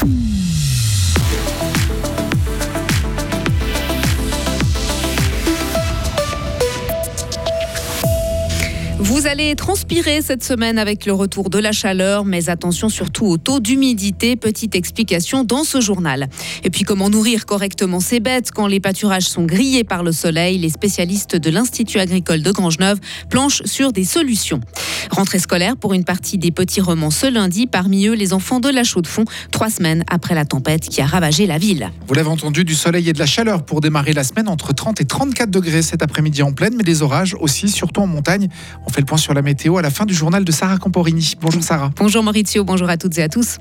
Vous allez transpirer cette semaine avec le retour de la chaleur, mais attention surtout au taux d'humidité. Petite explication dans ce journal. Et puis comment nourrir correctement ces bêtes quand les pâturages sont grillés par le soleil? Les spécialistes de l'Institut agricole de Grangeneuve planchent sur des solutions. Rentrée scolaire pour une partie des petits romans ce lundi, parmi eux les enfants de la Chaux-de-Fonds, trois semaines après la tempête qui a ravagé la ville. Vous l'avez entendu, du soleil et de la chaleur pour démarrer la semaine entre 30 et 34 degrés cet après-midi en pleine, mais des orages aussi, surtout en montagne. On fait le point sur la météo à la fin du journal de Sarah Camporini. Bonjour Sarah. Bonjour Maurizio, bonjour à toutes et à tous.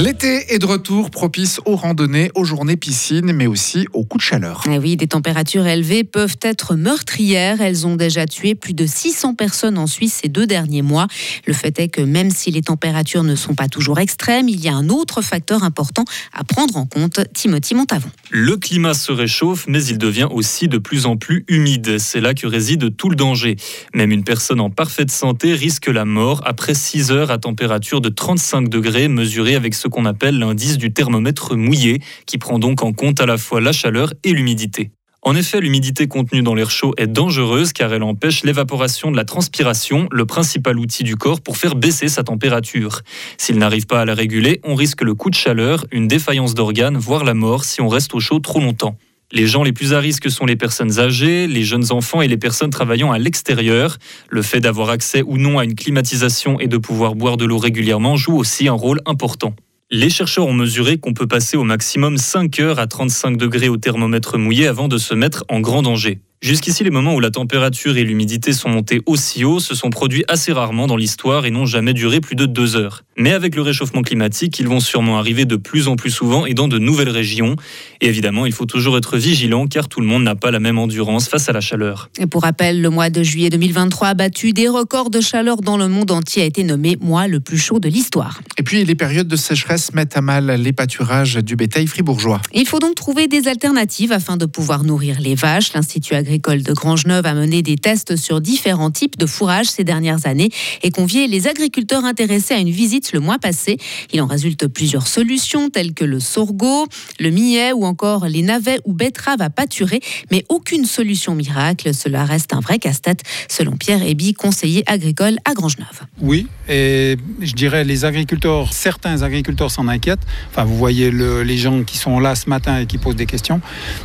L'été est de retour propice aux randonnées, aux journées piscine, mais aussi aux coups de chaleur. Eh oui, des températures élevées peuvent être meurtrières. Elles ont déjà tué plus de 600 personnes en Suisse ces deux derniers mois. Le fait est que même si les températures ne sont pas toujours extrêmes, il y a un autre facteur important à prendre en compte. Timothy Montavon. Le climat se réchauffe, mais il devient aussi de plus en plus humide. C'est là que réside tout le danger. Même une personne en parfaite santé risque la mort après 6 heures à température de 35 degrés mesurée avec ce qu'on appelle l'indice du thermomètre mouillé, qui prend donc en compte à la fois la chaleur et l'humidité. En effet, l'humidité contenue dans l'air chaud est dangereuse car elle empêche l'évaporation de la transpiration, le principal outil du corps pour faire baisser sa température. S'il n'arrive pas à la réguler, on risque le coup de chaleur, une défaillance d'organes, voire la mort si on reste au chaud trop longtemps. Les gens les plus à risque sont les personnes âgées, les jeunes enfants et les personnes travaillant à l'extérieur. Le fait d'avoir accès ou non à une climatisation et de pouvoir boire de l'eau régulièrement joue aussi un rôle important. Les chercheurs ont mesuré qu'on peut passer au maximum 5 heures à 35 degrés au thermomètre mouillé avant de se mettre en grand danger. Jusqu'ici, les moments où la température et l'humidité sont montées aussi haut se sont produits assez rarement dans l'histoire et n'ont jamais duré plus de deux heures. Mais avec le réchauffement climatique, ils vont sûrement arriver de plus en plus souvent et dans de nouvelles régions. Et évidemment, il faut toujours être vigilant car tout le monde n'a pas la même endurance face à la chaleur. Et pour rappel, le mois de juillet 2023 a battu des records de chaleur dans le monde entier, a été nommé mois le plus chaud de l'histoire. Et puis, les périodes de sécheresse mettent à mal les pâturages du bétail fribourgeois. Il faut donc trouver des alternatives afin de pouvoir nourrir les vaches. L'Institut agricole de Grangeneuve a mené des tests sur différents types de fourrage ces dernières années et convié les agriculteurs intéressés à une visite le mois passé. Il en résulte plusieurs solutions telles que le sorgho, le millet ou encore les navets ou betteraves à pâturer, mais aucune solution miracle. Cela reste un vrai casse-tête, selon Pierre Eby, conseiller agricole à Grangeneuve. Oui, et je dirais les agriculteurs, certains agriculteurs s'en inquiètent. Enfin, vous voyez le, les gens qui sont là ce matin et qui posent des questions.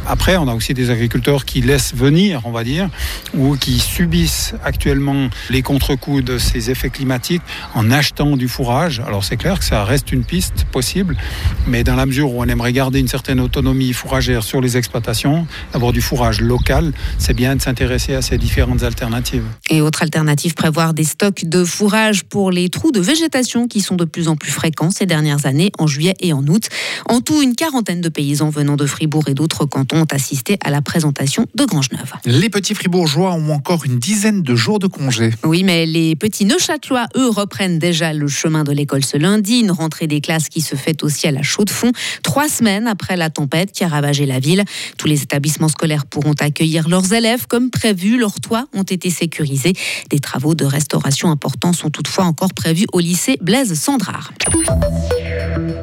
Après, on a aussi des agriculteurs qui laissent venir, on va dire, ou qui subissent actuellement les contre-coups de ces effets climatiques en achetant du fourrage. Alors c'est clair que ça reste une piste possible, mais dans la mesure où on aimerait garder une certaine autonomie fourragère sur les exploitations, avoir du fourrage local, c'est bien de s'intéresser à ces différentes alternatives. Et autre alternative, prévoir des stocks de fourrage pour les trous de végétation qui sont de plus en plus fréquents ces dernières années, en juillet et en août. En tout, une quarantaine de paysans venant de Fribourg et d'autres cantons ont assisté à la présentation de Les petits fribourgeois ont encore une dizaine de jours de congé. Oui, mais les petits Neuchâtelois, eux, reprennent déjà le chemin de l'école ce lundi. Une rentrée des classes qui se fait aussi à la chaux de fond, trois semaines après la tempête qui a ravagé la ville. Tous les établissements scolaires pourront accueillir leurs élèves comme prévu. Leurs toits ont été sécurisés. Des travaux de restauration importants sont toutefois encore prévus au lycée Blaise Sandrard.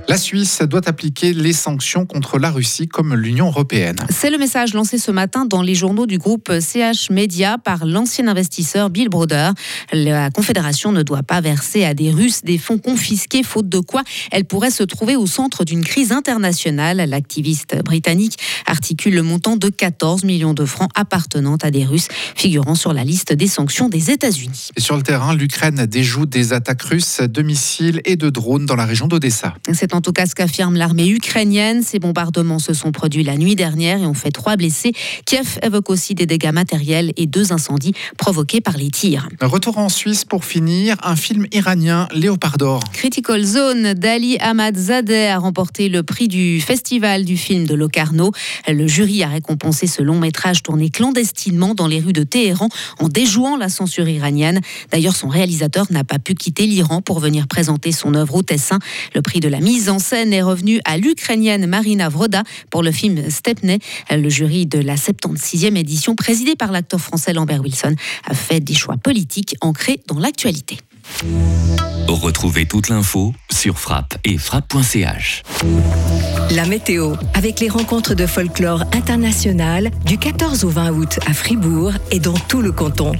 La Suisse doit appliquer les sanctions contre la Russie comme l'Union européenne. C'est le message lancé ce matin dans les journaux du groupe CH Media par l'ancien investisseur Bill Broder. La Confédération ne doit pas verser à des Russes des fonds confisqués, faute de quoi elle pourrait se trouver au centre d'une crise internationale. L'activiste britannique articule le montant de 14 millions de francs appartenant à des Russes, figurant sur la liste des sanctions des États-Unis. Et sur le terrain, l'Ukraine déjoue des attaques russes de missiles et de drones dans la région d'Odessa. C'est en tout cas ce qu'affirme l'armée ukrainienne. Ces bombardements se sont produits la nuit dernière et ont fait trois blessés. Kiev évoque aussi des dégâts matériels et deux incendies provoqués par les tirs. Retour en Suisse pour finir, un film iranien, Léopard d'or. Critical Zone d'Ali Ahmad Zadeh a remporté le prix du festival du film de Locarno. Le jury a récompensé ce long métrage tourné clandestinement dans les rues de Téhéran en déjouant la censure iranienne. D'ailleurs, son réalisateur n'a pas pu quitter l'Iran pour venir présenter son œuvre au Tessin. Le prix de la mise en scène est revenu à l'Ukrainienne Marina Vroda pour le film Stepney. Le jury de la 76e édition, présidé par l'acteur français Lambert Wilson, a fait des choix politiques ancrés dans l'actualité. Retrouvez toute l'info sur frappe et frappe.ch. La météo, avec les rencontres de folklore international du 14 au 20 août à Fribourg et dans tout le canton.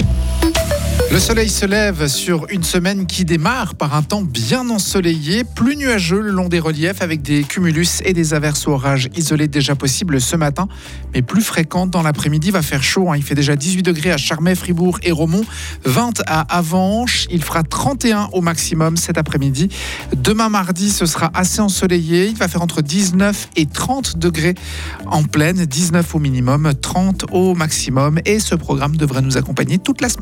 Le soleil se lève sur une semaine qui démarre par un temps bien ensoleillé, plus nuageux le long des reliefs avec des cumulus et des averses orages isolés déjà possibles ce matin, mais plus fréquentes dans l'après-midi. Va faire chaud, hein. il fait déjà 18 degrés à Charmey, Fribourg et Romont, 20 à Avanches, il fera 31 au maximum cet après-midi. Demain mardi, ce sera assez ensoleillé, il va faire entre 19 et 30 degrés en pleine, 19 au minimum, 30 au maximum et ce programme devrait nous accompagner toute la semaine.